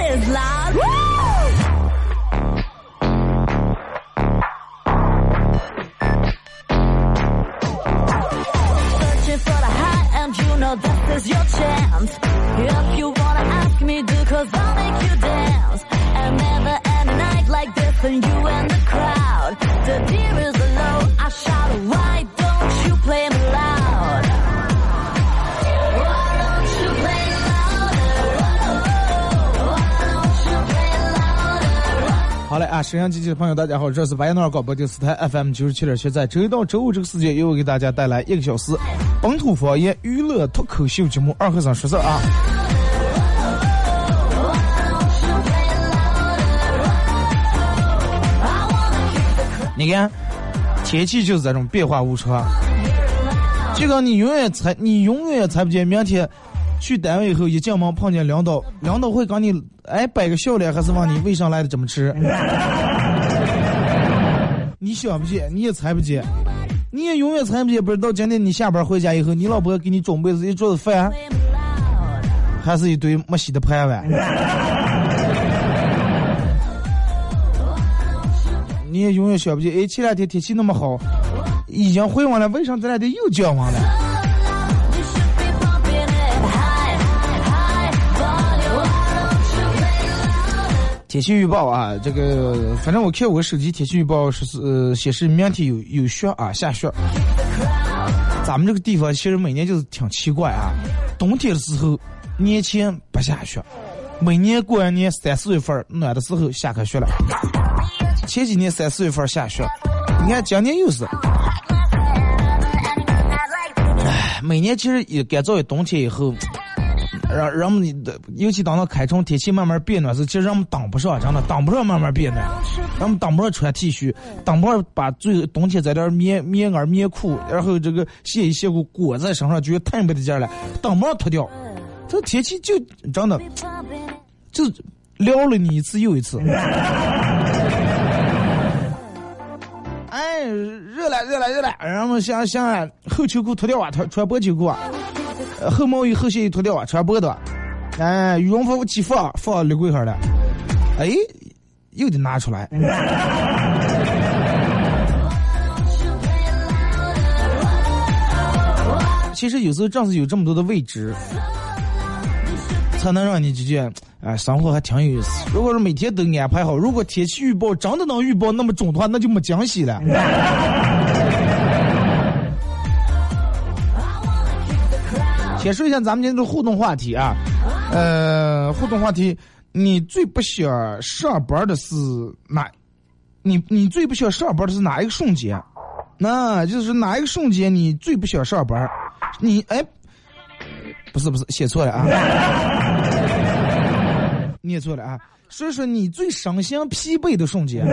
is loud. Searching for the high and you know this is your chance. If you wanna ask me, do cause I'll make you dance. And never end a night like this and you 沈阳机器的朋友，大家好，这是白彦淖尔广播电视台 FM 九十七点七，在周一到周五这个时间，又给大家带来一个小时本土方言娱乐脱口秀节目《二和尚说事》啊。你看，天气就是这种变化无常，就跟你永远猜，你永远也猜不见明天去单位以后一进门碰见领导，领导会跟你哎摆个笑脸，还是问你为啥来的这么迟？你想不见，你也猜不见，你也永远猜不见，不知道今天你下班回家以后，你老婆给你准备的是一桌子饭.还是一堆没洗的盘碗？你也永远想不见，哎，前两天天气那么好，已经回温了，为啥这两天又降温了？天气预报啊，这个反正我看我手机天气预报是呃显示明天有有雪啊下雪。咱们这个地方其实每年就是挺奇怪啊，冬天的时候年前不下雪，每年过完年三四月份暖的时候下开雪了。前几年三四月份下雪，你看今年又是。唉，每年其实也干燥一冬天以后，让人们的，尤其当到开春天气慢慢变暖时，其实人们挡不上，真的挡不上慢慢变暖，人们挡不上穿 T 恤，挡不上把最冬天在点棉棉袄、棉裤，然后这个卸衣卸裤裹在身上，觉得太没得劲了，挡不上脱掉。这天气就真的就撩了你一次又一次。哎，热了热了热了，然后想想啊，后秋裤脱掉啊，穿穿薄秋裤啊，后毛衣后线衣脱掉啊，穿薄的，哎，羽绒服起放放立柜上了，哎，又得拿出来。其实有时候正是有这么多的未知，才能让你就觉得，哎，生活还挺有意思。如果说每天都安排好，如果天气预报真的能预报那么准的话，那就没惊喜了。先说一下咱们今天的互动话题啊，呃，互动话题，你最不想上班的是哪？你你最不想上班的是哪一个瞬间？那就是哪一个瞬间你最不想上班？你哎，不是不是，写错了啊，念错了啊。说说你最伤心疲惫的瞬间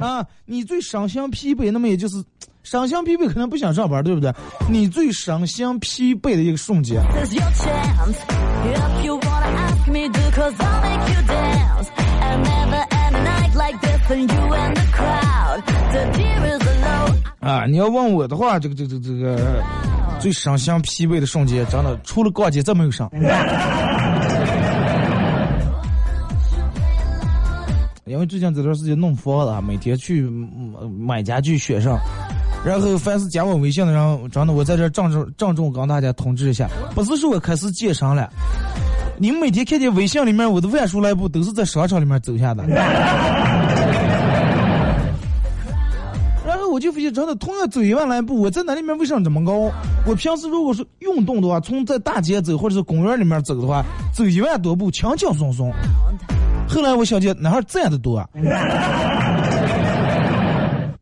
啊，你最伤心疲惫，那么也就是赏心疲惫，可能不想上班，对不对？你最赏心疲惫的一个瞬间啊！你要问我的话，这个、这个、这个最赏心疲惫的瞬间，真的除了逛街再没有啥。因为最近这段时间弄疯了，每天去买家具、学上。然后凡是加我微信的人，真的我在这郑重郑重跟大家通知一下，不是说我开始健身了，你们每天看见微信里面我的万数来步都是在商场里面走下的。然后我就发现，真的，同样走一万来步，我在那里面为什么这么高？我平时如果是运动的话，从在大街走或者是公园里面走的话，走一万多步，轻轻松松。后来我想起哪儿站的多？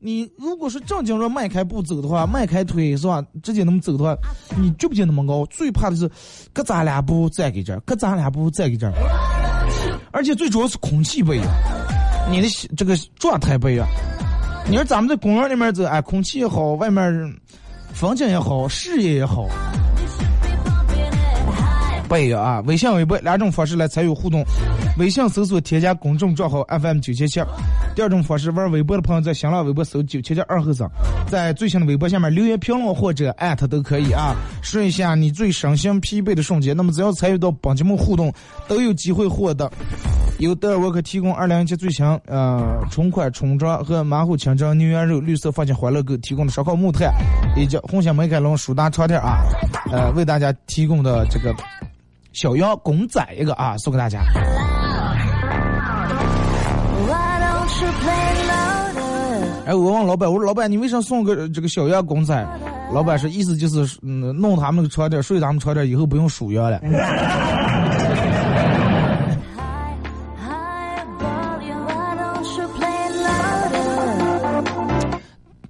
你如果是正经着迈开步走的话，迈开腿是吧？直接那么走的话，你就不见那么高？最怕的是，各咱俩步再给这儿，各咱俩步再给这儿，而且最主要是空气不一样，你的这个状态不一样。你说咱们在公园里面走，哎，空气也好，外面风景也好，视野也好。不一样啊，微信、微博两种方式来参与互动。微信搜索添加公众账号 FM 九七七。第二种方式，玩微博的朋友在新浪微博搜九七七二后生，在最新的微博下面留言评论或者艾特都可以啊，说一下你最伤心疲惫的瞬间。那么只要参与到本节目互动，都有机会获得由德尔沃克提供二零一七最新呃春款春装和马虎清蒸牛羊肉绿色放心欢乐购提供的烧烤木炭，以及红星美凯龙舒达床垫啊，呃为大家提供的这个小羊公仔一个啊，送给大家。哎，我问老板，我说老板，你为啥送个这个小羊公仔？老板说意思就是，嗯，弄他们那个床垫，睡他们床垫，以后不用数羊了。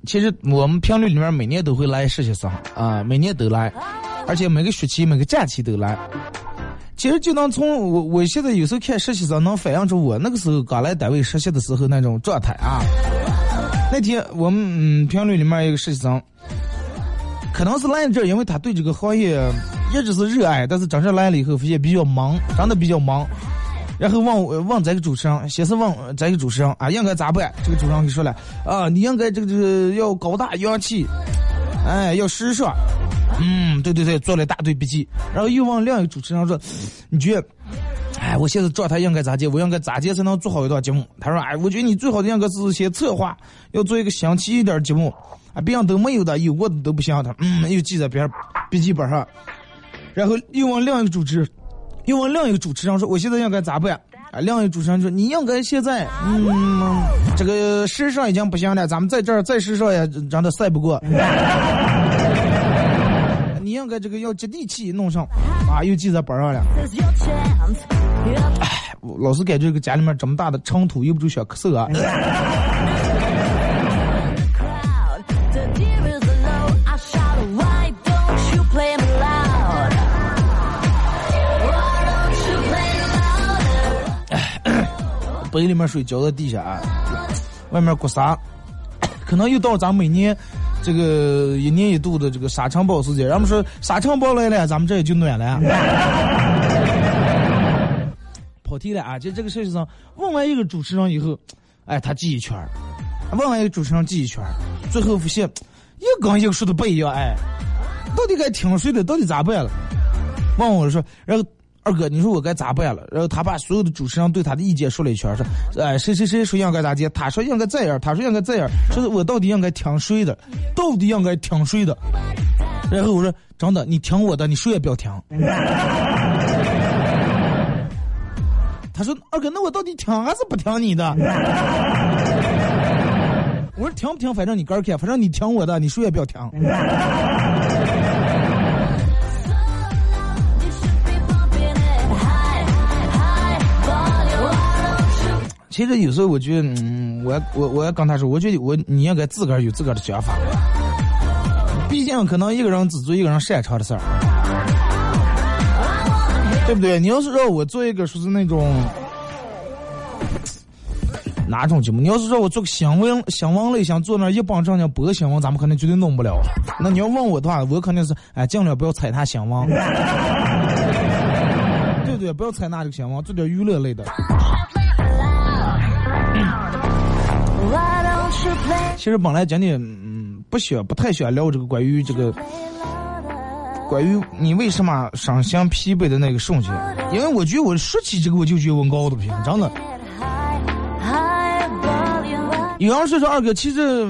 其实我们频率里面每年都会来实习生啊，每年都来，而且每个学期、每个假期都来。其实就能从我我现在有时候看实习生，能反映出我那个时候刚来单位实习的时候那种状态啊。那天我们嗯频率里面一个实习生，可能是来这，因为他对这个行业一直是热爱，但是真正来了以后发现比较忙，真的比较忙。然后问问这个主持人，先是问这个主持人啊，应该咋办？这个主持人就说了啊，你应该这个这个要高大洋气，哎，要时尚。嗯，对对对，做了一大堆笔记。然后又问另一个主持人说，你觉得，哎，我现在状态应该咋接？我应该咋接才能做好一段节目？他说，哎，我觉得你最好的应该是先策划，要做一个详细一点节目，啊，别人都没有的，有过的都不行。他嗯，又记在边笔记本上。然后又问另一个主持。又问另一个主持人说：“我现在应该咋办？”啊，另一个主持人说：“你应该现在，嗯，这个时尚已经不行了，咱们在这儿再时尚也让他赛不过。你应该这个要接地气弄上，啊，又记在本上了。哎，老是感觉这个家里面这么大的尘土，又不住想咳嗽啊。”杯 里面水浇在地下，啊，外面刮沙，可能又到咱每年这个一年一度的这个沙尘暴时节。人们说沙尘暴来了，咱们这也就暖了。跑题了啊！就这个事情上，问完一个主持人以后，哎，他记一圈问完一个主持人记一圈最后发现一跟一个说的不一样，哎，到底该听谁的？到底咋办了？问我说，然后。二哥，你说我该咋办了？然后他把所有的主持人对他的意见说了一圈，说，哎，谁谁谁说应该咋接？他说应该这样，他说应该这样，说我到底应该听谁的？到底应该听谁的？然后我说，真的，你听我的，你谁也不要听。他说，二哥，那我到底听还是不听你的？我说，听不听，反正你个儿看，反正你听我的，你谁也不要听。其实有时候我觉得，嗯，我我我要跟他说，我觉得我你应该自个儿有自个儿的想法。毕竟可能一个人只做一个人擅长的事儿，对不对？你要是让我做一个说是那种哪种节目？你要是让我做个新闻新闻类，想坐那一帮正经播新闻，咱们肯定绝对弄不了。那你要问我的话，我肯定是哎，尽量不要踩踏新闻，对不对？不要踩那这个新闻，做点娱乐类的。其实本来今天嗯不想不太喜欢聊这个关于这个关于你为什么伤心疲惫的那个瞬间，因为我觉得我说起这个我就觉得我高的不行，真的。有人说说二哥，其实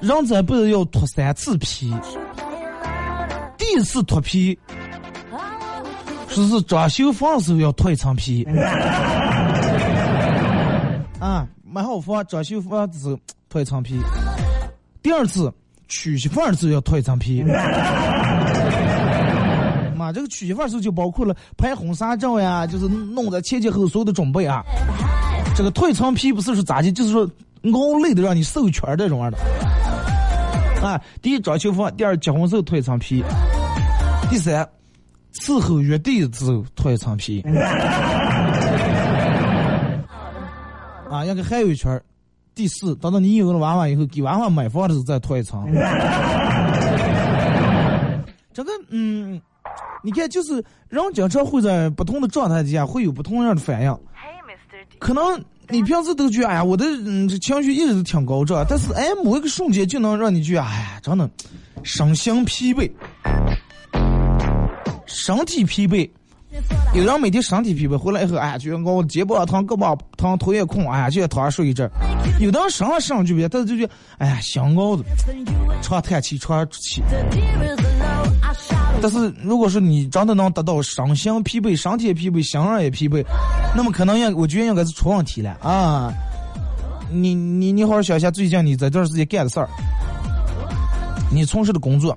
人这辈子要脱三次皮，第一次脱皮，说是装修房的时候要脱一层皮，啊，买好房装修房的时候。脱一层皮，第二次娶媳妇儿时候要脱一层皮。啊，这个娶媳妇儿时候就包括了拍婚纱照呀，就是弄的前前后所有的准备啊。这个脱一层皮不是说咋的，就是说熬累的让你瘦圈这种样的。啊，第一装修房，第二结婚时候脱一层皮，第三伺候月底的时候脱一层皮。啊，应该还有一圈。第四，等到你有了娃娃以后，给娃娃买房的时候再脱一层。这个，嗯，你看，就是人经常会在不同的状态底下会有不同样的反应。可能你平时都觉得，哎呀，我的嗯情绪一直都挺高涨，但是哎，某一个瞬间就能让你觉得，哎呀，真的身心疲惫，身体疲惫。有人每天身体疲惫，回来以后，哎呀，觉得我肩膀疼、胳膊疼、头也空，哎呀，就要躺下睡一阵。有的人上了上就别，但是就觉得，哎呀，想熬的，长叹气，长出气。但是，如果说你真的能达到身心疲惫、身体也疲惫、心儿也疲惫，那么可能应我觉得应该是出问题了啊！你你你好好想一下，最近你在这段时间干的事儿，你从事的工作，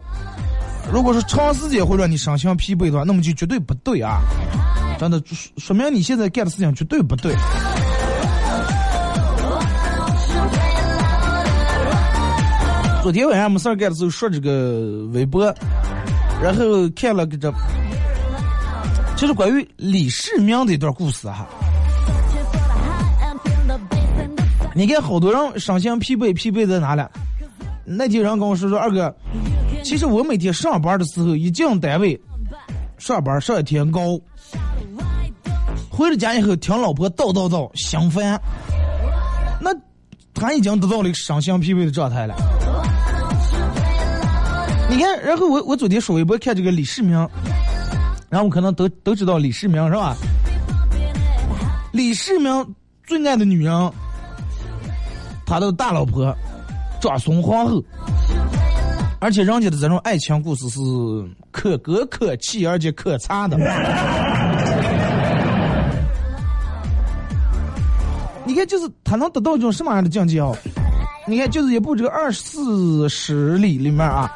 如果说长时间会让你身心疲惫的话，那么就绝对不对啊！真的说明你现在干的事情绝对不对。昨天晚上没事儿干的时候刷这个微博。然后看了个这，就是关于李世民的一段故事哈。你看好多人身心疲惫，疲惫在哪里？那天人跟我说说二哥，其实我每天上班的时候一进单位，上班上一天高，回了家以后听老婆叨叨叨，心烦。那他已经得到了一个身心疲惫的状态了。你看，然后我我昨天刷微博看这个李世民，然后我可能都都知道李世民是吧？李世民最爱的女人，他的大老婆长孙皇后，而且人家的这种爱情故事是可歌可泣，而且可惨的。你看，就是他能得到一种什么样的境界啊？你看，就是一部这个《二四史里》里面啊。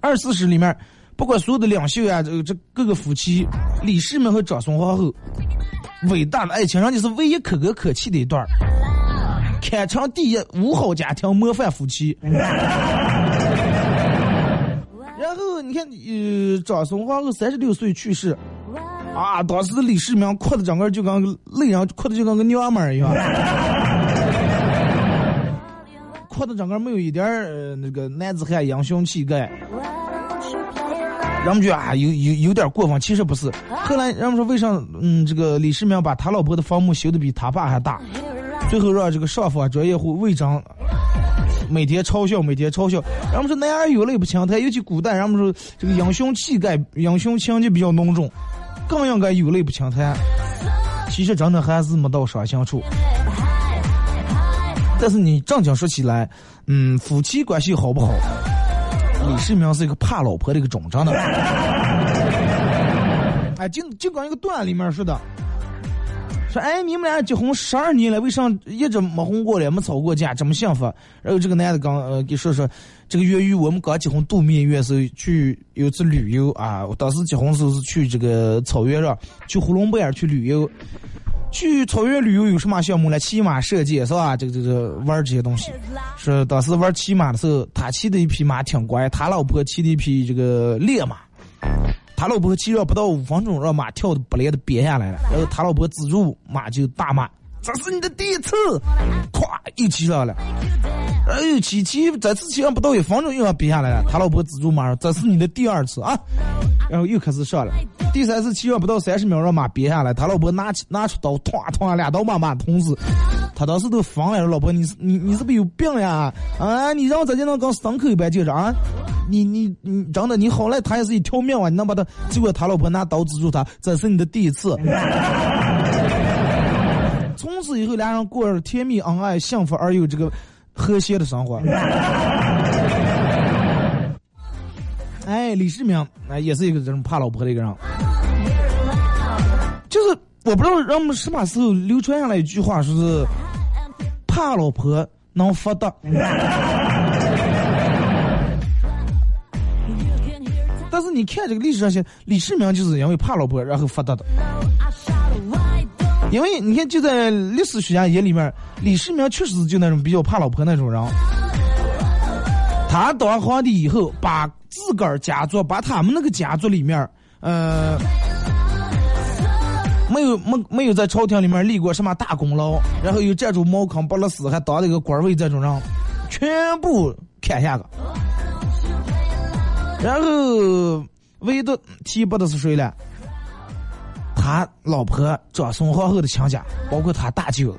二四史里面，不管所有的两袖啊，这这各个夫妻，李世民和长孙皇后，伟大的爱情，人家是唯一可歌可泣的一段堪称第一五好家庭模范夫妻。然后你看，呃，长孙皇后三十六岁去世，啊，当时李世民哭的整个就跟泪人哭的就跟个娘们儿一样，哭的整个没有一点儿那个男子汉英雄气概。人们觉得啊，有有有点过分，其实不是。后来人们说，为啥嗯，这个李世民把他老婆的坟墓修的比他爸还大？最后让这个少妇专业户魏征每天嘲笑，每天嘲笑。人们说男儿有泪不轻弹，尤其古代人们说这个英雄气概、英雄情节比较浓重，更应该有泪不轻弹。其实真的还是没到伤心处。但是你正经说起来，嗯，夫妻关系好不好？李世民是一个怕老婆的一个种，真的。哎，就就跟一个段里面说的，说哎，你们俩结婚十二年了，为啥一直没红过了，没吵过架，这么幸福？然后这个男的刚呃给说说，这个月余我们刚结婚度蜜月时候去有次旅游啊，我当时结婚时候是去这个草原上，去呼伦贝尔去旅游。去草原旅游有什么项目呢？骑马射箭是吧？这个这个玩这些东西。是当时玩骑马的时候，他骑的一匹马挺乖，他老婆骑的一匹这个烈马。他老婆骑了不到五分钟，让马跳的不赖的憋下来了。然后他老婆止住马就大骂：“这是你的第一次！”咵又骑上了。哎呦，骑骑这次骑上不到一分钟又要憋下来了。他老婆止住马说：“这是你的第二次啊！”然后又开始上了。第三次骑上不到三十秒，让马憋下来。他老婆拿起拿出刀，唰唰两刀把马捅死。他当时都疯了，老婆，你你你是不是有病呀？啊，你让我咋就能跟牲口一般就是啊？你你你真的你好赖，他也是一条命啊！你能把他？结果他老婆拿刀止住他，这是你的第一次。以后，俩人过着甜蜜恩爱、幸福而又这个和谐的生活。哎，李世民哎，也是一个这种怕老婆的一个人。就是我不知道人们什么时候流传下来一句话，说是怕老婆能发达。但是你看这个历史上写，李世民就是因为怕老婆然后发达的。因为你看就在历史学家眼里面，李世民确实就那种比较怕老婆那种人。他当皇帝以后，把自个儿家族，把他们那个家族里面，呃，没有没没有在朝廷里面立过什么大功劳，然后又占住茅坑、不勒斯，还当了一个官位这种人，全部砍下个。然后唯一的提拔的是谁了？他老婆长孙皇后的亲家，包括他大舅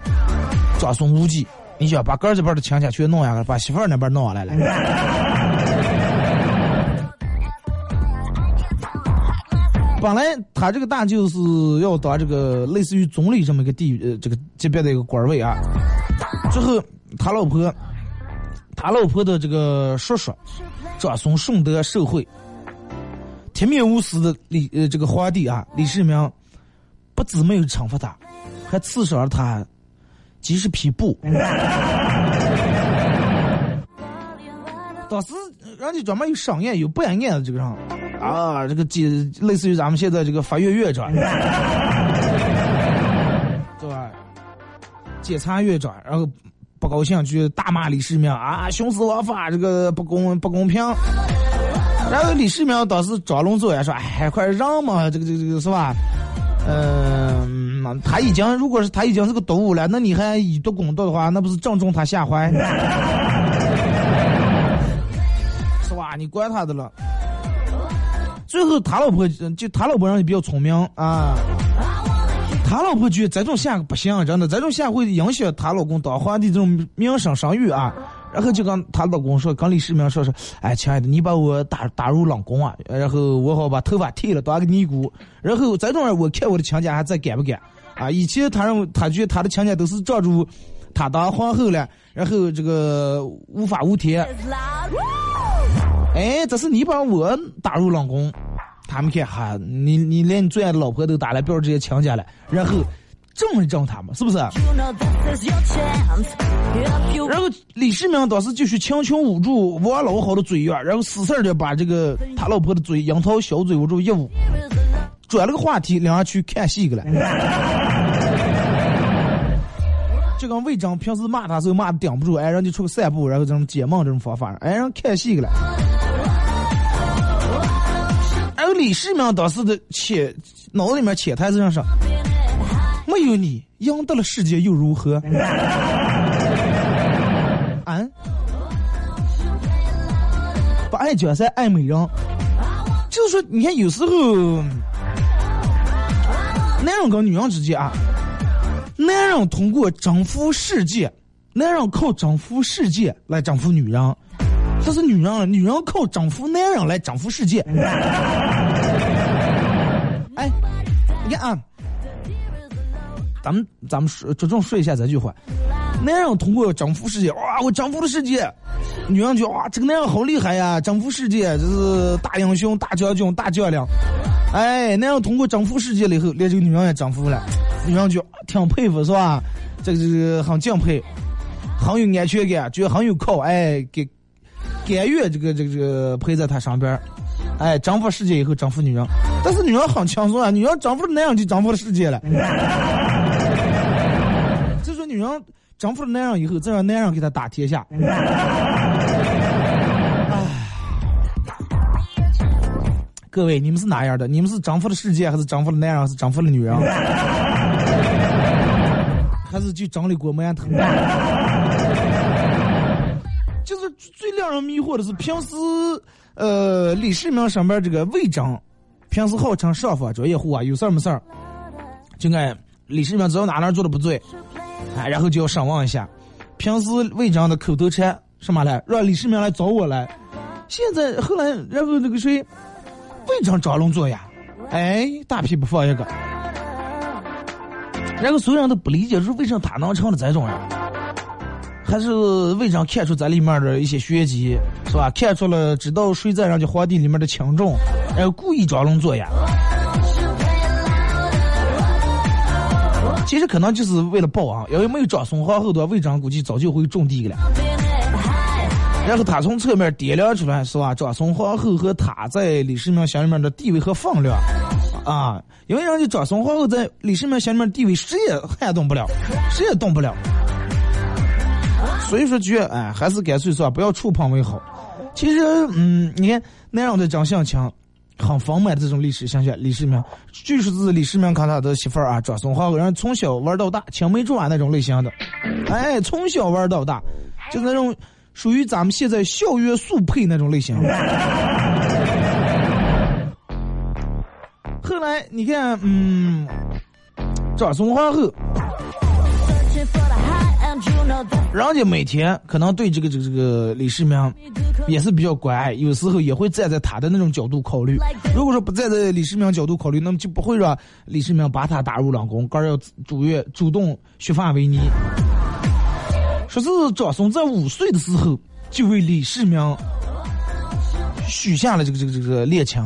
长孙无忌。你想把哥这边的亲家全弄下来，把媳妇儿那边弄下来了。本来他这个大舅是要当这个类似于总理这么一个地呃这个级别的一个官位啊。最后他老婆，他老婆的这个叔叔长孙顺德受贿，铁面无私的李呃这个皇帝啊李世民，不止没有惩罚他，还赐赏了他几十匹布。当时人家专门有赏宴有办宴的这个上。啊，这个检类似于咱们现在这个法院院长，对吧？检察院长，然后不高兴就大骂李世民啊，徇私枉法，这个不公不公平。然后李世民当时张龙座呀说，哎，快让嘛，这个这个这个是吧？嗯，他已经如果是他已经是个毒物了，那你还以毒攻毒的话，那不是正中他下怀？是吧？你管他的了。最后，他老婆就他老婆人也比较聪明啊。他老婆觉得这种下不行，真的，这种下会影响她老公当皇帝这种名声声誉啊。然后就跟她老公说，跟李世民说说，哎，亲爱的，你把我打打入冷宫啊，然后我好把头发剃了，当个尼姑。然后这种人，我看我的亲家还再敢不敢啊？以前他认为他觉得他的亲家都是罩住他当皇后了，然后这个无法无天。哎，这是你把我打入冷宫，他们看哈，你你连你最爱的老婆都打了，不要这些强家了，然后正一正他们，是不是？然后李世民当时就是强行捂住王老好的嘴眼，然后死死的把这个他老婆的嘴樱桃小嘴捂住一捂，转了个话题，两人去看戏去了。就跟魏征平时骂他时候骂的顶不住，哎，人就出去散步，然后这种解闷这种方法，哎，人看戏去了。而李世民当时的潜脑子里面潜台词上说：“没有你，赢得了世界又如何？”爱江山爱美人，就是说，你看有时候男人跟女人之间啊。男人通过征服世界，男人靠征服世界来征服女人，这是女人，女人靠征服男人来征服世界。哎，你看啊，咱们咱们说着重说一下这句话：男人通过征服世界，哇，我征服了世界；女人就哇，这个男人好厉害呀，征服世界，这是大英雄、大将军、大将领。哎，男人通过征服世界了以后，连这个女人也征服了。女人就挺佩服是吧？这个这个很敬佩，很有安全感，觉得很有靠，哎，给甘愿这个这个这个陪在他身边，哎，征服世界以后征服女人，但是女人很轻松啊，女人征服了男人就征服了世界了。就说女人征服了男人以后，再让男人给他打天下。各位，你们是哪样的？你们是征服了世界，还是征服了男人，还是征服了女人？还是就整理过馒头？就是最让人迷惑的是，平时呃李世民上边这个魏征，平时号称上访专业户啊，有事儿没事儿，就爱李世民只要哪哪做的不对，啊，然后就要审问一下。平时魏征的口头禅什么来？让李世民来找我来。现在后来，然后那个谁？魏征张龙座呀，哎，大屁不放一个。然后所有人都不理解，说为什么他能成了这种人？还是魏征看出咱里面的一些玄机，是吧？看出了知道谁在人家皇帝里面的轻重，然后故意装聋作哑。其实可能就是为了报啊，要没有长孙皇后的魏征估计早就会种地了。然后他从侧面掂量出来，是吧？长孙皇后和他在李世民心里面的地位和分量，啊，因为人家长孙皇后在李世民心里面地位谁也撼动不了，谁也动不了。所以说，觉哎，还是干脆说不要触碰为好。其实，嗯，你看那样的长相强，很丰满的这种历史形象，李世民，据说是李世民看他的媳妇儿啊，长孙皇后，人从小玩到大，青梅竹马那种类型的，哎，从小玩到大，就那种。属于咱们现在校园速配那种类型，后来你看，嗯，长孙皇后。人家每天可能对这个这个这个李世民也是比较关爱，有时候也会站在他的那种角度考虑。如果说不站在李世民角度考虑，那么就不会让李世民把他打入冷宫，而要主月主动削发为尼。说是长孙在五岁的时候就为李世民许下了这个这个这个恋情。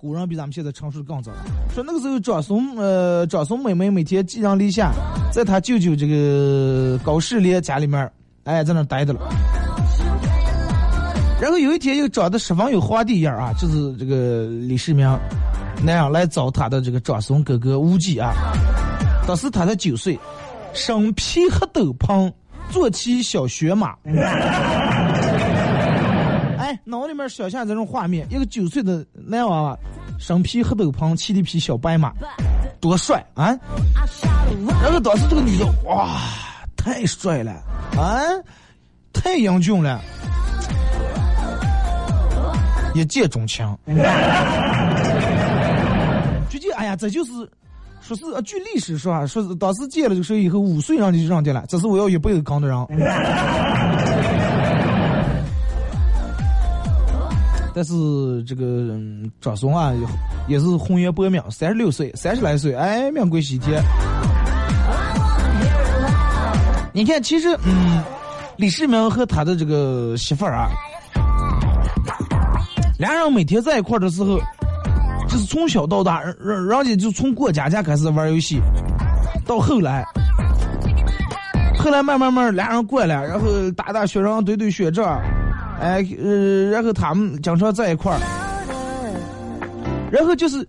古人比咱们现在成熟更早。说那个时候，长孙呃，长孙妹妹每天寄人篱下，在他舅舅这个高士廉家里面，哎，在那待着了。然后有一天，又长得十分有皇帝样啊，就是这个李世民那样来找他的这个长孙哥哥无忌啊。当时他才九岁，身披黑斗篷，坐骑小雪马。脑里面想象这种画面：一个九岁的男娃娃，身披黑斗篷，骑一匹小白马，多帅啊！然后当时这个女的，哇，太帅了啊，太英俊了，一见钟情。最近，哎呀，这就是说是据历史说啊，说是当时见了这个时候以后，五岁让就让进来，这是我要一辈子扛的人。但是这个长孙啊，也是红颜薄命，三十六岁，三十来岁，哎，命贵西天。你看，其实，嗯，李世民和他的这个媳妇儿啊，俩人每天在一块儿的时候，就是从小到大，人人家就从过家家开始玩游戏，到后来，后来慢慢慢俩人过来，然后打打雪仗，堆堆雪仗。哎，呃，然后他们经常在一块儿，然后就是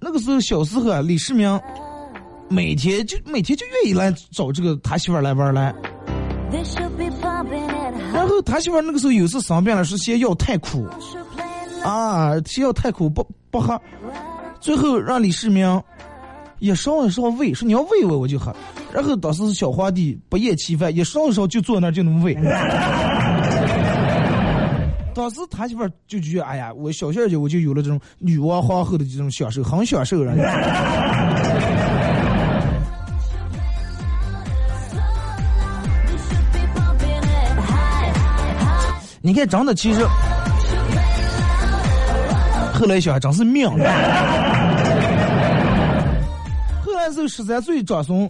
那个时候小时候啊，李世民每天就每天就愿意来找这个他媳妇儿来玩来，然后他媳妇儿那个时候有时生病了，是嫌药太苦，啊，嫌药太苦不不喝，最后让李世民也烧一烧喂，说你要喂我我就喝，然后当时小皇帝不厌其烦，一烧一烧就坐那儿就能喂。当时他媳妇就觉得，哎呀，我小小姐我就有了这种女王皇后的这种享受，很享受人。你看，长得其实，后来想真是命。后来是十三岁长孙。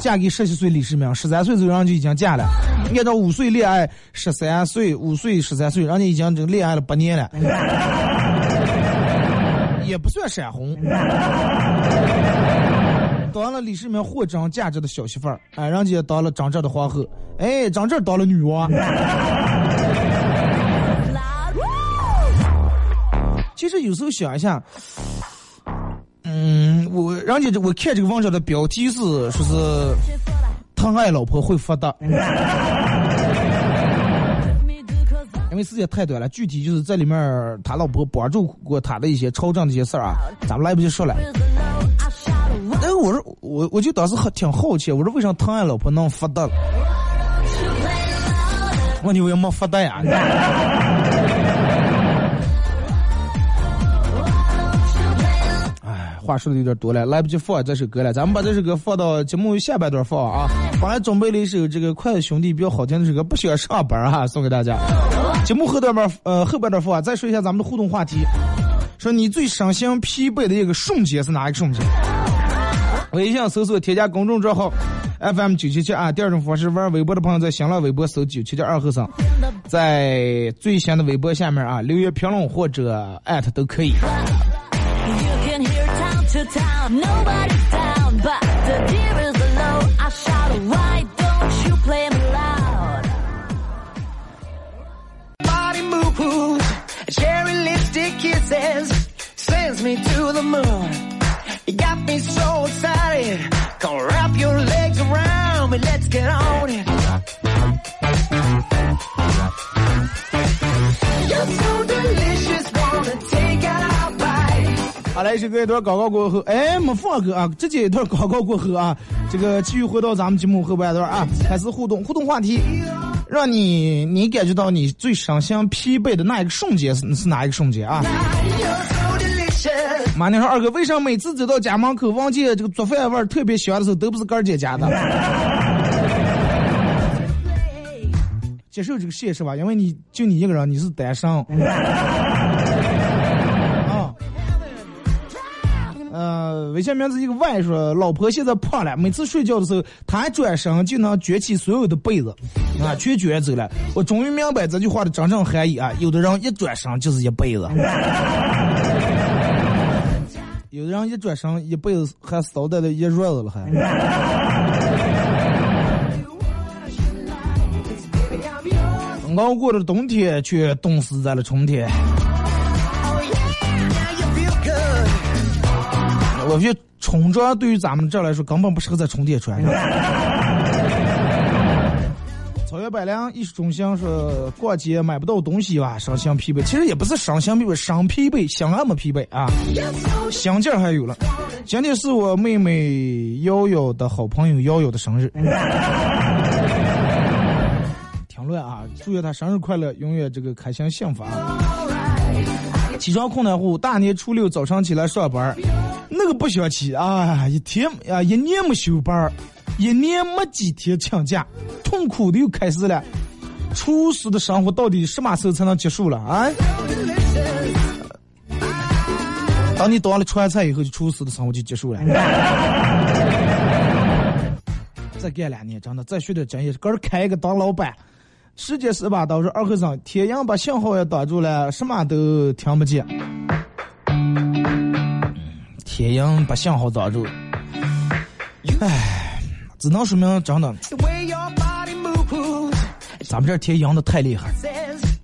嫁给十七岁李世民，十三岁时候人就已经嫁了。按照五岁恋爱，十三岁五岁十三岁，人家已经这恋爱了八年了，也不算闪婚。当了李世民货真价实的小媳妇儿，哎，人家当了真正的皇后，哎，真正当了女王。其实有时候想一下。嗯，我人家我看这个文章的标题是说是疼爱老婆会发达，因为时间太短了，具体就是在里面他老婆帮助过他的一些朝政的一些事儿啊，咱们来不及说了。哎，我说我我就当时很挺好奇，我说为啥疼爱老婆能发达？问题我也没发达呀。话说的有点多了，来不及放这首歌了，咱们把这首歌放到节目下半段放啊。本来准备了一首这个筷子兄弟比较好听的这个，不需要上班哈，送给大家。节目后段呃后半段放啊，再说一下咱们的互动话题，说你最伤心疲惫的一个瞬间是哪一个瞬间？微信搜索添加公众账号 FM 九七七啊。第二种方式，玩微博的朋友在新浪微博搜九七七二和尚，在最新的微博下面啊留言评论或者艾特都可以。To town, nobody's down, but the deer is low. I shout, 这个，一段广告过后，哎，没放歌啊，直接一段广告过后啊，这个继续回到咱们节目后半段啊，开始互动，互动话题，让你你感觉到你最伤心疲惫的那一个瞬间是是哪一个瞬间啊？妈，你说二哥，为啥每次走到家门口，忘记这个做饭味特别香的时候，都不是干姐家的？接受这个现实吧，因为你就你一个人，你是单身。呃，微信名字一个外说，老婆现在胖了，每次睡觉的时候，她一转身就能卷起所有的被子，啊，全卷走了。我终于明白这句话的真正含义啊！有的人一转身就是一辈子，有的人一转身一辈子还骚在了一褥子了还。熬过了冬天，却冻死在了春天。我觉得春装对于咱们这来说，根本不适合在春天穿。草原百灵艺术中心说，逛街买不到东西吧，伤心疲惫。其实也不是伤心疲惫，伤疲惫，心还没疲惫啊，心劲儿还有了。今天是我妹妹瑶瑶的好朋友瑶瑶的生日。乱啊！祝愿他生日快乐，永远这个开心幸福啊！起床困难户，大年初六早上起来上班，那个不想起啊！一天啊，一年没休班，一年没几天请假，痛苦的又开始了。厨师的生活到底什么时候才能结束了啊？当你当了川菜以后，就厨师的生活就结束了。再干两年，真的再学点专业，个儿开一个当老板。世界十八道是二和尚，天阳把信号也挡住了，什么都听不见。天阳把信号挡住，唉，只能说明真的，咱们这天阳的太厉害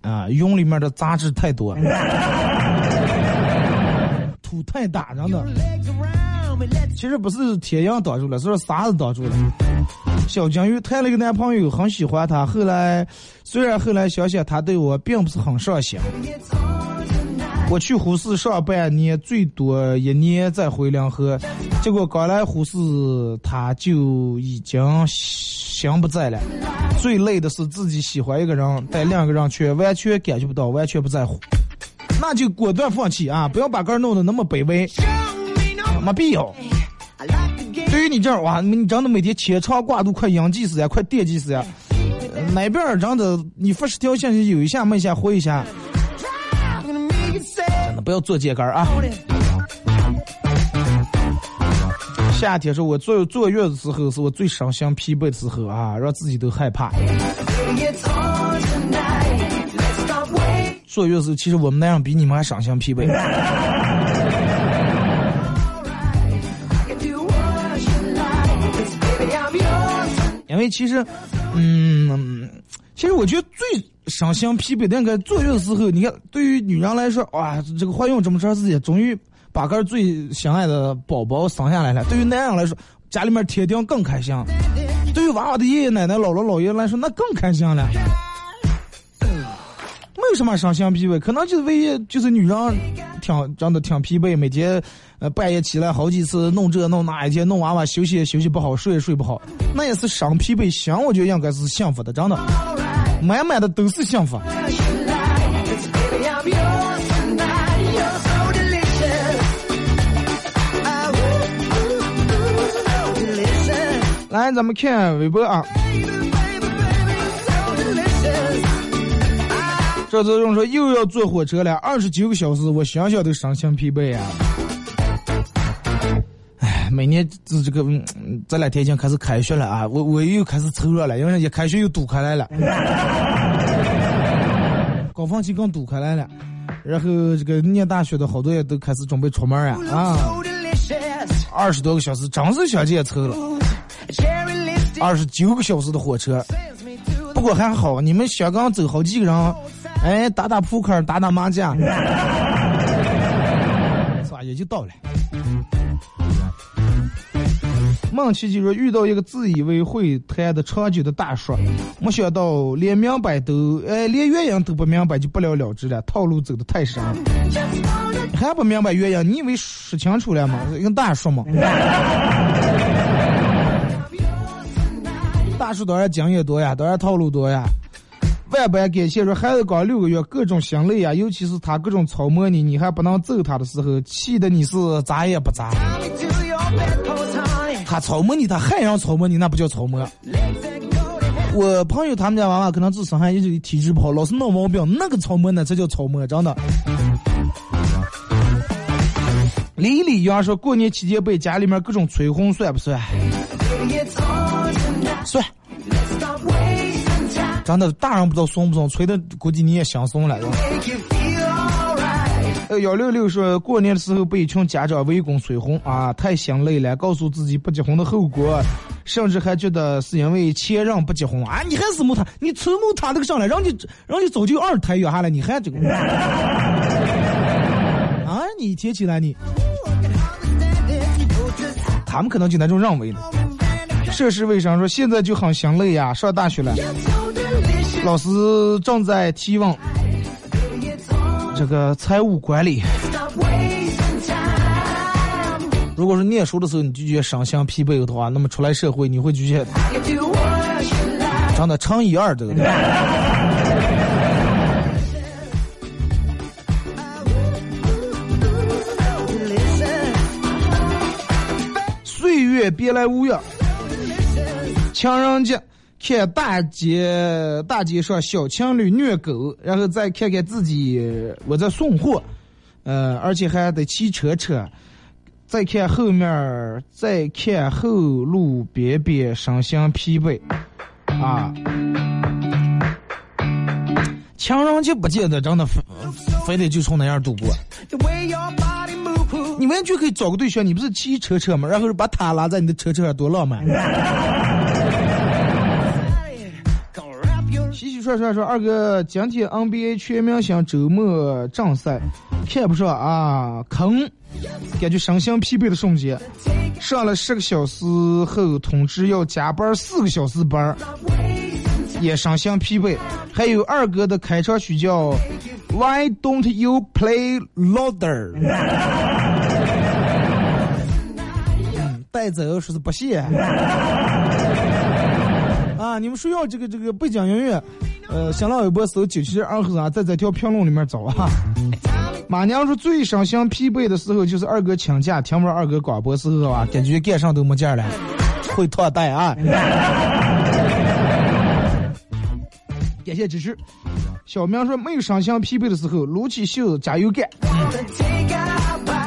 啊，云里面的杂质太多，土太大，真的。其实不是天阳挡住了，是沙子挡住了？小金鱼谈了一个男朋友，很喜欢他。后来，虽然后来想想他对我并不是很上心。我去呼市上半年，最多一年再回临河。结果刚来呼市，他就已经心不在了。最累的是自己喜欢一个人，但两个人却完全感觉不到，完全不在乎。那就果断放弃啊！不要把个儿弄得那么卑微。没必要。对于你这样哇，你真的每天牵肠挂肚，快应急死呀，快惦记死呀。哪边儿真的，你发十条信息有一下没一下回一下，真的不要做秸秆啊。夏天是我坐坐月的时候，是我最伤心疲惫的时候啊，让自己都害怕。坐月的时候，其实我们那样比你们还伤心疲惫。其实，嗯，其实我觉得最伤心疲惫的应该坐月的时候，你看，对于女人来说，哇，这个怀孕这么长时间，终于把个最心爱的宝宝生下来了。对于男人来说，家里面铁定更开心；对于娃娃的爷爷奶奶、姥姥姥爷来说，那更开心了。没有什么伤心疲惫，可能就是唯一就是女人挺真的挺疲惫，每天呃半夜起来好几次弄这弄那，一天弄娃娃休息也休息不好，睡也睡不好，那也是伤疲惫。想我觉得应该是幸福的，真的，满满的都是幸福。来，咱们看微博啊。这次用说又要坐火车了，二十九个小时，我想想都伤心疲惫啊！哎，每年这这个这两天已经开始开学了啊，我我又开始凑热了，因为一开学又堵开来了，高峰期更堵开来了，然后这个念大学的好多也都开始准备出门啊啊！二十多个小时，真是想见凑了，二十九个小时的火车，不过还好，你们香港走好几个人。哎，打打扑克，打打麻将，是吧？也就到了。孟琪就说遇到一个自以为会谈的长久的大叔，没想到连明白都哎，连原因都不明白就不了了之了，套路走的太深。还不明白原因？你以为说清楚了吗？跟大叔吗？大叔当然经验多呀，当然套路多呀。万般感谢说孩子刚六个月，各种心累啊，尤其是他各种操磨你，你还不能揍他的时候，气的你是咋也不咋。他操磨你，他还让操磨你，那不叫操磨。我朋友他们家娃娃可能自身还一直体质不好，老是闹毛病，那个操磨呢才叫操磨，真的。李李阳说过年期间被家里面各种催婚算不算？算。真的，大人不知道松不松，催的估计你也想松了。呃，幺六六说过年的时候被一群家长围攻催婚啊，太心累了。告诉自己不结婚的后果，甚至还觉得是因为前任不结婚啊。你还是没他，你催没他这个上来，让你让你早就二胎养下来，你还这个 啊？你提起来你，他们可能就那种认为的。涉世未深说现在就很心累呀，上大学了，老师正在提问。这个财务管理，如果说念书的时候你就觉得身心疲惫的话，那么出来社会你会拒绝长得乘以二这个。岁月别来无恙，情人节。看大街大街上小情侣虐狗，然后再看看自己我在送货，呃，而且还得骑车车，再看后面，再看后路边边，身心疲惫，啊，情人节不见得真的非非得就从那样度过，你完全可以找个对象，你不是骑车车吗？然后把他拉在你的车车上，多浪漫。说说说二哥，今天 NBA 全明星周末正赛，看不上啊，坑，感觉身心疲惫的瞬间。上了十个小时后通知要加班四个小时班，也身心疲惫。还有二哥的开场曲叫 Why don't you play louder？带走说是不谢。啊！你们需要这个这个背景音乐，呃，新浪微博搜九七二和尚，在这条评论里面找啊。马娘说最伤心疲惫的时候，就是二哥请假听不着二哥广播时候啊，感觉干啥都没劲了，会拖带啊。感谢支持。小明说没有伤心疲惫的时候，撸起袖子加油干，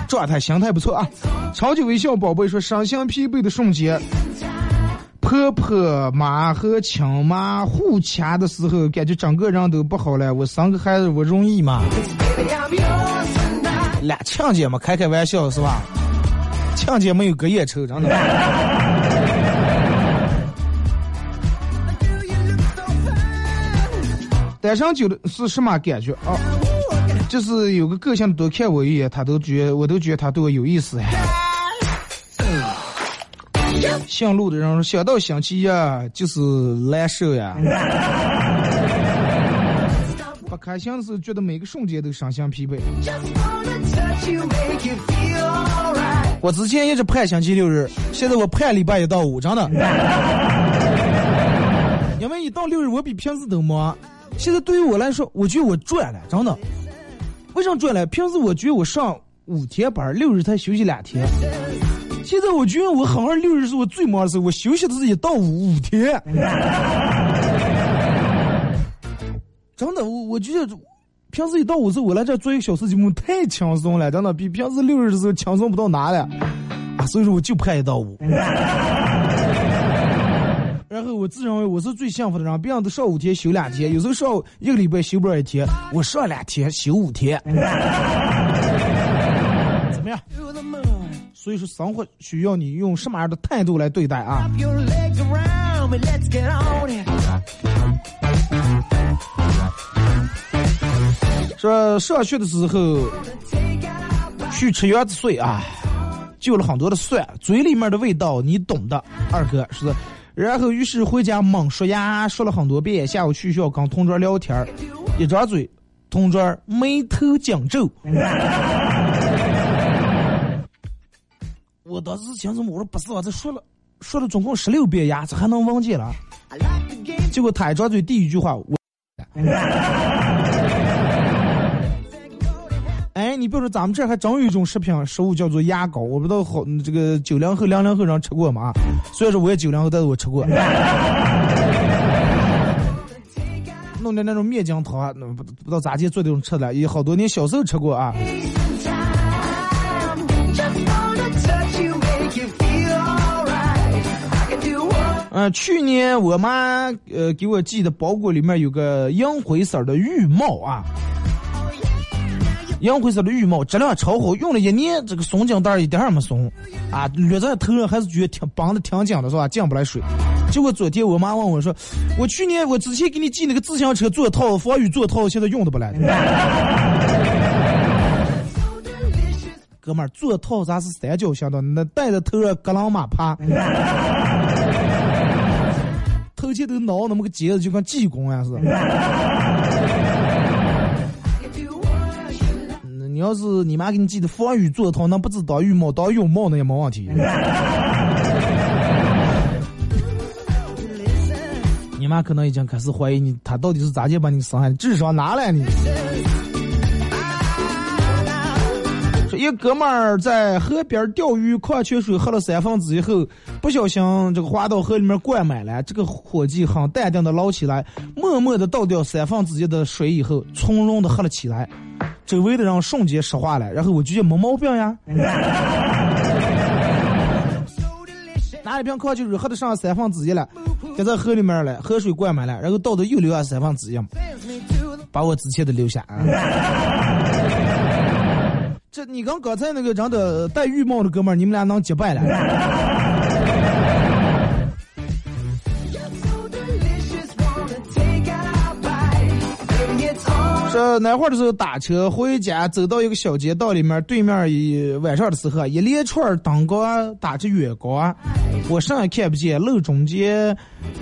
状态心态不错啊。超级微笑宝贝说伤心疲惫的瞬间。婆婆妈和亲妈互掐的时候，感觉整个人都不好了。我生个孩子我容易吗？俩亲家嘛，开开玩笑是吧？亲家没有隔夜仇，真的。单身久的是什么感觉啊？就是有个个性多看我一眼，他都觉我都觉得他对我有意思呀。姓陆的人说：“想到星期一就是难受呀，不开心的时候觉得每个瞬间都身心疲惫。”我之前一直盼星期六日，现在我盼礼拜一到五，真的。因为一到六日我比平时都忙，现在对于我来说，我觉得我赚了，真的。为什么赚了？平时我觉得我上五天班，六日才休息两天。现在我觉得我好像六日是我最忙的时候，我休息的是一到五五天。真的，我我觉得平时一到五时候我来这做一个小时节目太轻松了，真的比平时六日的时候轻松不到哪了。啊，所以说我就盼一到五。然后我自认为我是最幸福的人，别人都上五天休两天，有时候上一个礼拜休不了一天，我上两天休五天。怎么样？所以说，生活需要你用什么样的态度来对待啊？说上学的时候去吃鸭子碎啊，就了很多的蒜，嘴里面的味道你懂的，二哥是。然后于是回家猛刷牙，刷了很多遍。下午去学校跟同桌聊天一张嘴，同桌眉头紧皱。我当时想什么？我说不是啊，这说了说了总共十六遍牙，这还能忘记了？结果他一张嘴第一句话，我 哎，你比如说咱们这儿还真有一种食品食物叫做牙膏，我不知道好这个九零后、零零后人吃过吗？虽然说我也九零后，但是我吃过。弄点那种面筋汤，那不不知道咋地做这种吃的，也好多年小时候吃过啊。去年我妈呃给我寄的包裹里面有个银灰色的浴帽啊，银灰色的浴帽质量超好，用了一年，这个松紧带一点也没松，啊，捋在头上还是觉得挺绑的挺紧的，是吧？进不来水。结果昨天我妈问我说：“我去年我之前给你寄那个自行车座套、防雨座套，现在用的不来？” 哥们儿，座套咱是三角形的，那戴在头上格朗马趴。而且都挠那么个结子，就跟济公呀似的。你要是你妈给你寄的防雨座套，那不知道浴帽当泳帽那也没问题。你妈可能已经开始怀疑你，她到底是咋介把你生下智商拿来你？一哥们儿在河边钓鱼，矿泉水喝了三分之一后，不小心这个滑到河里面灌满了。这个伙计很淡定的捞起来，默默的倒掉三分之一的水以后，从容的喝了起来。周围的人瞬间石化了，然后我就觉得没毛病呀。拿一瓶矿泉水喝的上三分之一了，搁在河里面了，河水灌满了，然后倒的又留下三分之一，把我之前的留下啊。这你跟刚才那个长得戴浴帽的哥们儿，你们俩能结拜了？这那会儿的时候打车回家，走到一个小街道里面，对面一晚上的时候，一连串灯光打着远光，我啥也看不见，路中间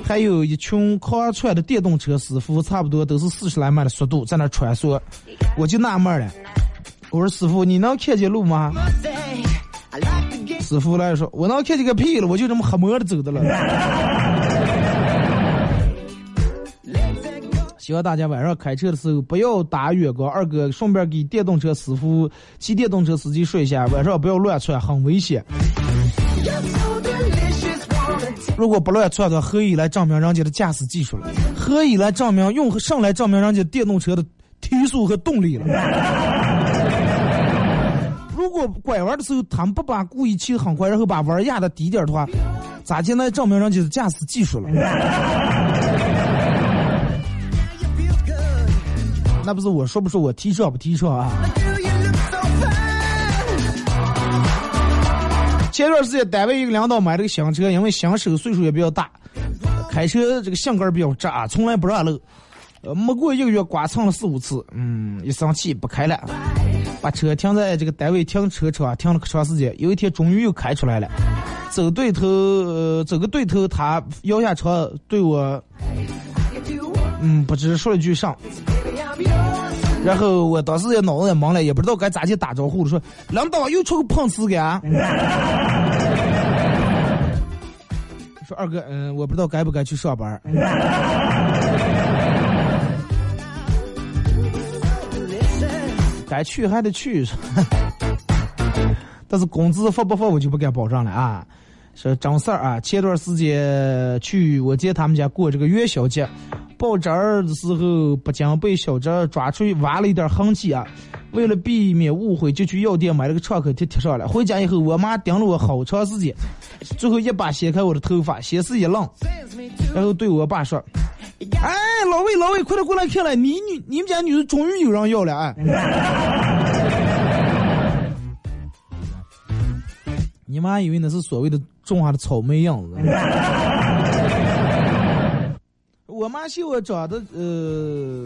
还有一群狂窜的电动车师傅，差不多都是四十来迈的速度在那穿梭，我就纳闷了。我说师傅，你能看见路吗？师傅来说，我能看见个屁了，我就这么黑摸着走的了。希望大家晚上开车的时候不要打远光。二哥，顺便给电动车师傅、骑电动车司机说一下，晚上不要乱窜，很危险。如果不乱窜的话，何以来证明人家的驾驶技术了？何以来证明用上来证明人家电动车的提速和动力了？如果拐弯的时候，他们不把故意骑的很快，然后把弯压的低点的话，咋就能证明人家是驾驶技术了？那不是我说不说我提车不提车啊？前段时间单位一个领导买了个新车，因为新手岁数也比较大，开车这个性格比较渣，从来不让路。呃，没过一个月刮蹭了四五次，嗯，一生气不开了，把车停在这个单位停车场停了可长时间。有一天终于又开出来了，走对头，呃，走个对头，他摇下车对我，嗯，不知说了句啥，然后我当时也脑子也懵了，也不知道该咋去打招呼了，说领导又出个碰瓷干。说二哥，嗯，我不知道该不该去上班。该去还得去，但是工资发不发我就不敢保证了啊。说张四儿啊，前段时间去我姐他们家过这个元宵节，抱侄儿的时候不仅被小侄儿抓出去挖了一点痕迹啊。为了避免误会，就去药店买了个创可贴贴上了。回家以后，我妈盯了我好长时间，最后一把掀开我的头发，先是一愣，然后对我爸说。哎，老魏，老魏，快点过来看来，你女，你们家女的终于有人要了哎！你妈以为那是所谓的种下的草莓样子。我妈嫌我长得呃。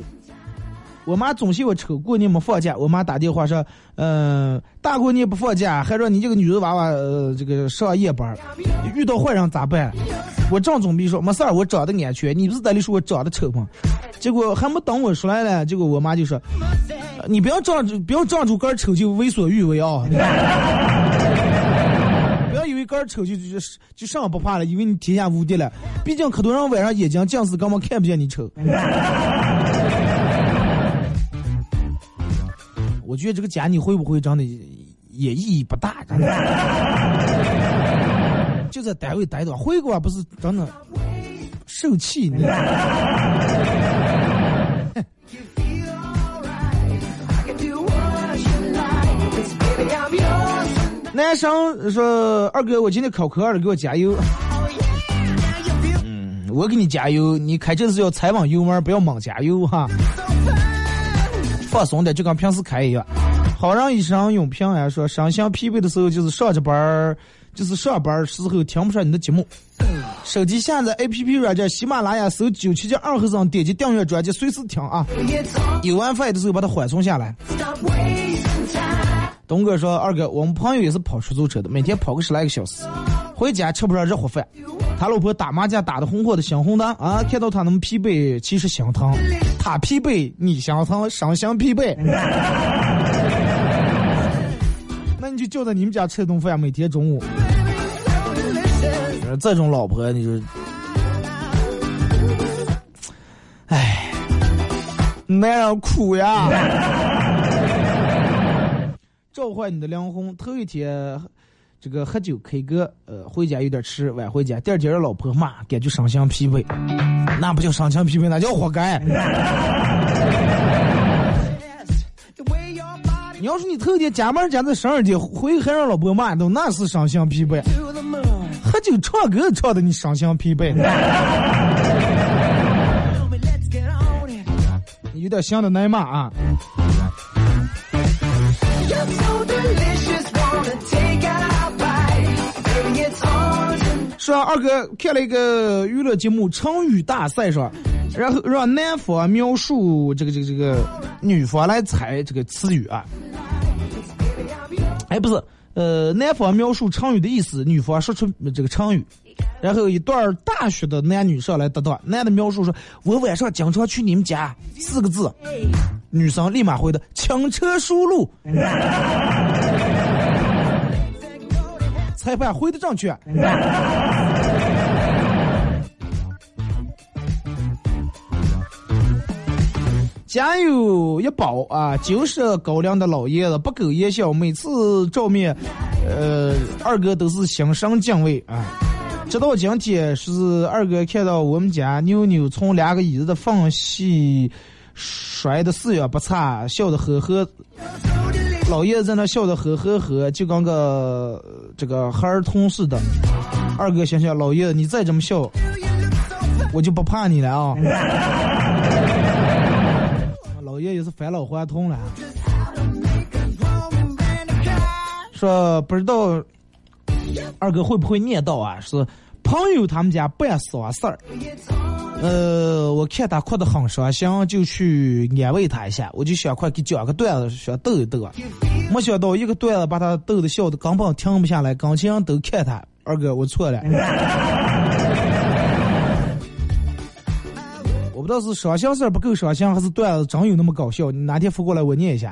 我妈总嫌我丑，过年没放假。我妈打电话说：“嗯，大过年不放假，还让你这个女人娃娃呃这个上夜班，遇到坏人咋办？”我正准备说没事儿，我长得安全。你不是在里说我长得丑吗？结果还没等我出来呢，结果我妈就说：“你不要仗着不要仗着个丑就为所欲为啊！不要以为个丑就就就上不怕了，以为你天下无敌了。毕竟可多人晚上眼睛近视，根本看不见你丑。”我觉得这个家你会不会真的也意义不大，真的。就在单位待着，回国不是真的受气你。男生说：“二哥，我今天考科二，给我加油。”嗯，我给你加油。你开车是要踩稳油门，不要猛加油哈。放松点，就跟平时开一样。好人一生永平安说：“身心疲惫的时候，就是上着班儿，就是上班时候听不上你的节目。手机下载 A P P 软件喜马拉雅，搜九七七二和尚，点击订阅专辑，随时听啊。有 WiFi 的时候把它缓存下来。”东哥说：“二哥，我们朋友也是跑出租车的，每天跑个十来个小时，回家吃不上热乎饭。他老婆打麻将打的红火的，心红的啊！看到他那么疲惫，其实心疼。他疲惫，你心疼，伤心疲惫。那你就叫在你们家吃顿饭，每天中午。这种老婆，你说，哎，男人苦呀。”召唤你的灵魂。头一天，这个喝酒 K 歌，呃，回家有点迟，晚回家。第二天让老婆骂，感觉身心疲惫，那不叫身心疲惫，那叫活该。你要说你头一天加班加到十二点，回还让老婆骂，都那是身心疲惫。喝酒唱歌唱的你身心疲惫，有点像的奶妈啊。说二哥看了一个娱乐节目成语大赛，说，然后让男方描述这个这个这个女方来猜这个词语啊。哎，不是，呃，男方描述成语的意思，女方说出这个成语，然后一段大学的男女上来搭档，男的描述说：“我晚上经常去你们家。”四个字，女生立马回的：“轻车熟路。”裁判回的正确。家有一宝啊，就是高粱的老爷子，不苟言笑，每次照面，呃，二哥都是心生敬畏啊。直到今天，是二哥看到我们家妞妞从两个椅子的缝隙摔的四仰不差，笑得呵呵。老爷子在那笑得呵呵呵，就跟个这个孩童似的。二哥想想，老爷子你再这么笑，我就不怕你了啊！老爷也是返老还童了。说不知道二哥会不会念叨啊？是朋友他们家办丧事儿。呃，我看他哭得很伤心，就去安慰他一下。我就想快给讲个段子，想逗一逗。没想到一个段子把他逗得笑得根本停不下来，感情都看他。二哥，我错了。我不知道是伤心事儿不够伤心，还是段子真有那么搞笑。你哪天扶过来我念一下。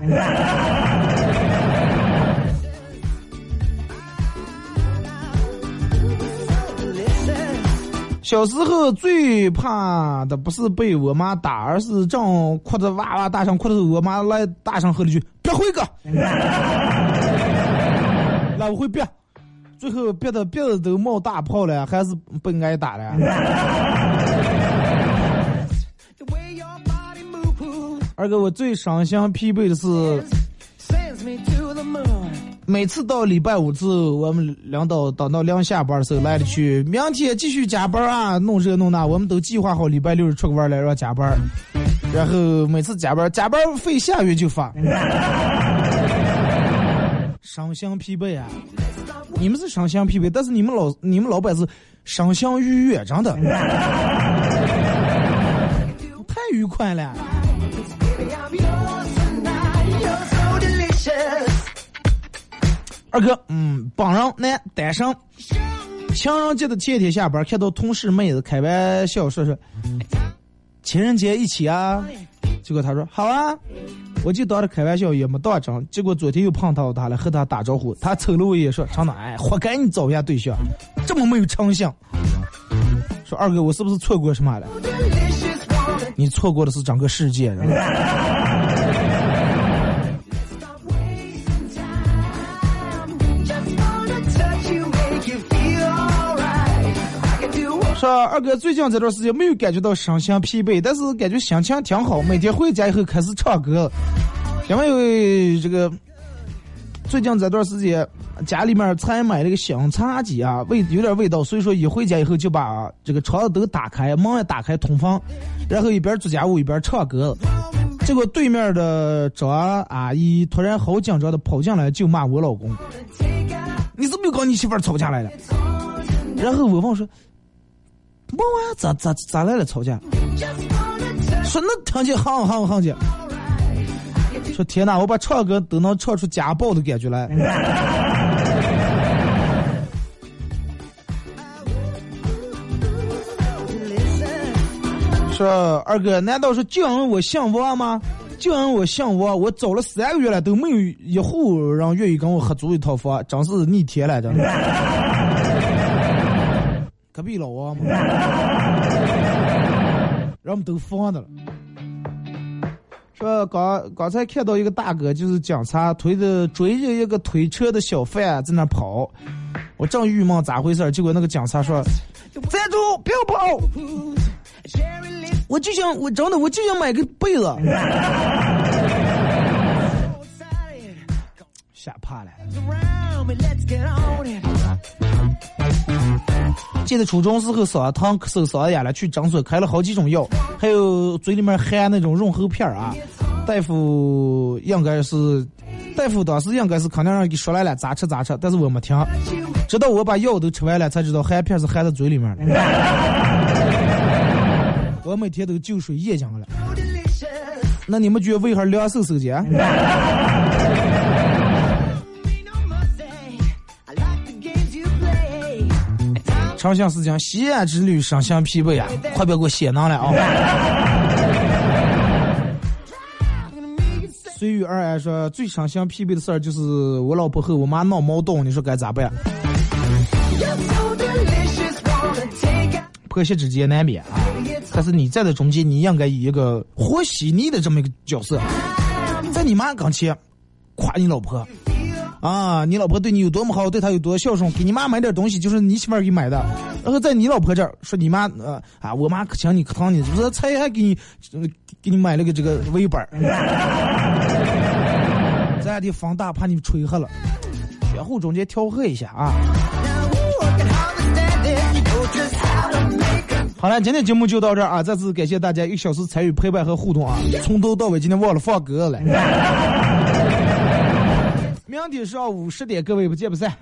小时候最怕的不是被我妈打，而是正哭着哇哇大声哭的时候，我妈来大声喝了句：“别回哥！”那我会别，最后憋的鼻子都冒大泡了，还是不挨打了。二哥，我最伤心疲惫的是。每次到礼拜五之后，我们领导等到临下班的时候来了去，明天继续加班啊，弄这弄那，我们都计划好礼拜六日出个玩来让加班，然后每次加班，加班费下月就发，伤心疲惫啊！你们是伤心疲惫，但是你们老你们老板是伤心愉悦，真的，太愉快了。二哥，嗯，帮人男单身，情人节的前天下班，看到同事妹子开玩笑说说，情人节一起啊，结果他说好啊，我就当着开玩笑也没当真，结果昨天又碰到他了，和他打招呼，他瞅了我一眼说，长的哎，活该你找不下对象，这么没有诚信。说二哥，我是不是错过什么了？你错过的是整个世界。说二哥最近这段时间没有感觉到身心疲惫，但是感觉心情挺好。每天回家以后开始唱歌，因为这个最近这段时间家里面才买了个新茶几啊，味有点味道，所以说一回家以后就把这个窗子都打开，门也打开通风，然后一边做家务一边唱歌。结果对面的张阿姨突然好紧张的跑进来就骂我老公：“你是不是跟你媳妇吵架来了？”然后我问说：“问啊，咋咋咋来了吵架？”说那听见哼哼哼去。说天哪，我把唱歌都能唱出家暴的感觉来。说二哥，难道是就因为我姓王吗？就因为我姓王，我找了三个月了都没有一户人愿意跟我合租一套房，真是逆天了，真的。隔壁老王嘛，人们都疯的了。说刚刚才看到一个大哥，就是警察推着追着一个推车的小贩在那跑，我正郁闷咋回事，结果那个警察说：“站住，不要跑！”我就想，我真的，我就想买个被子，吓怕了。记得初中时候嗓子疼，咳嗽嗓子哑了，去诊所开了好几种药，还有嘴里面含那种润喉片啊。大夫应该是，大夫当时应该是肯定让给说来了，咋吃咋吃，但是我没听，直到我把药都吃完了，才知道含片是含在嘴里面的。我每天都就睡夜间了，那你们觉得为何两手手间？长相思讲西安之旅，身心疲惫啊！快别给我写囊了啊！随遇而安说最伤心疲惫的事儿就是我老婆和我妈闹矛盾，你说该咋办？婆媳之间难免啊。但是你站在中间，你应该以一个和稀泥的这么一个角色，在你妈跟前夸你老婆啊，你老婆对你有多么好，对她有多孝顺，给你妈买点东西就是你媳妇儿给买的，然后在你老婆这儿说你妈呃啊，我妈可想你可疼你，不是才还给你给你买了个这个围板儿，咱俩的风大怕你吹黑了，相互中间调和一下啊。好了，今天节目就到这儿啊！再次感谢大家一个小时参与陪伴和互动啊！从头到尾，今天忘了放歌了。明天上午十点，各位不见不散。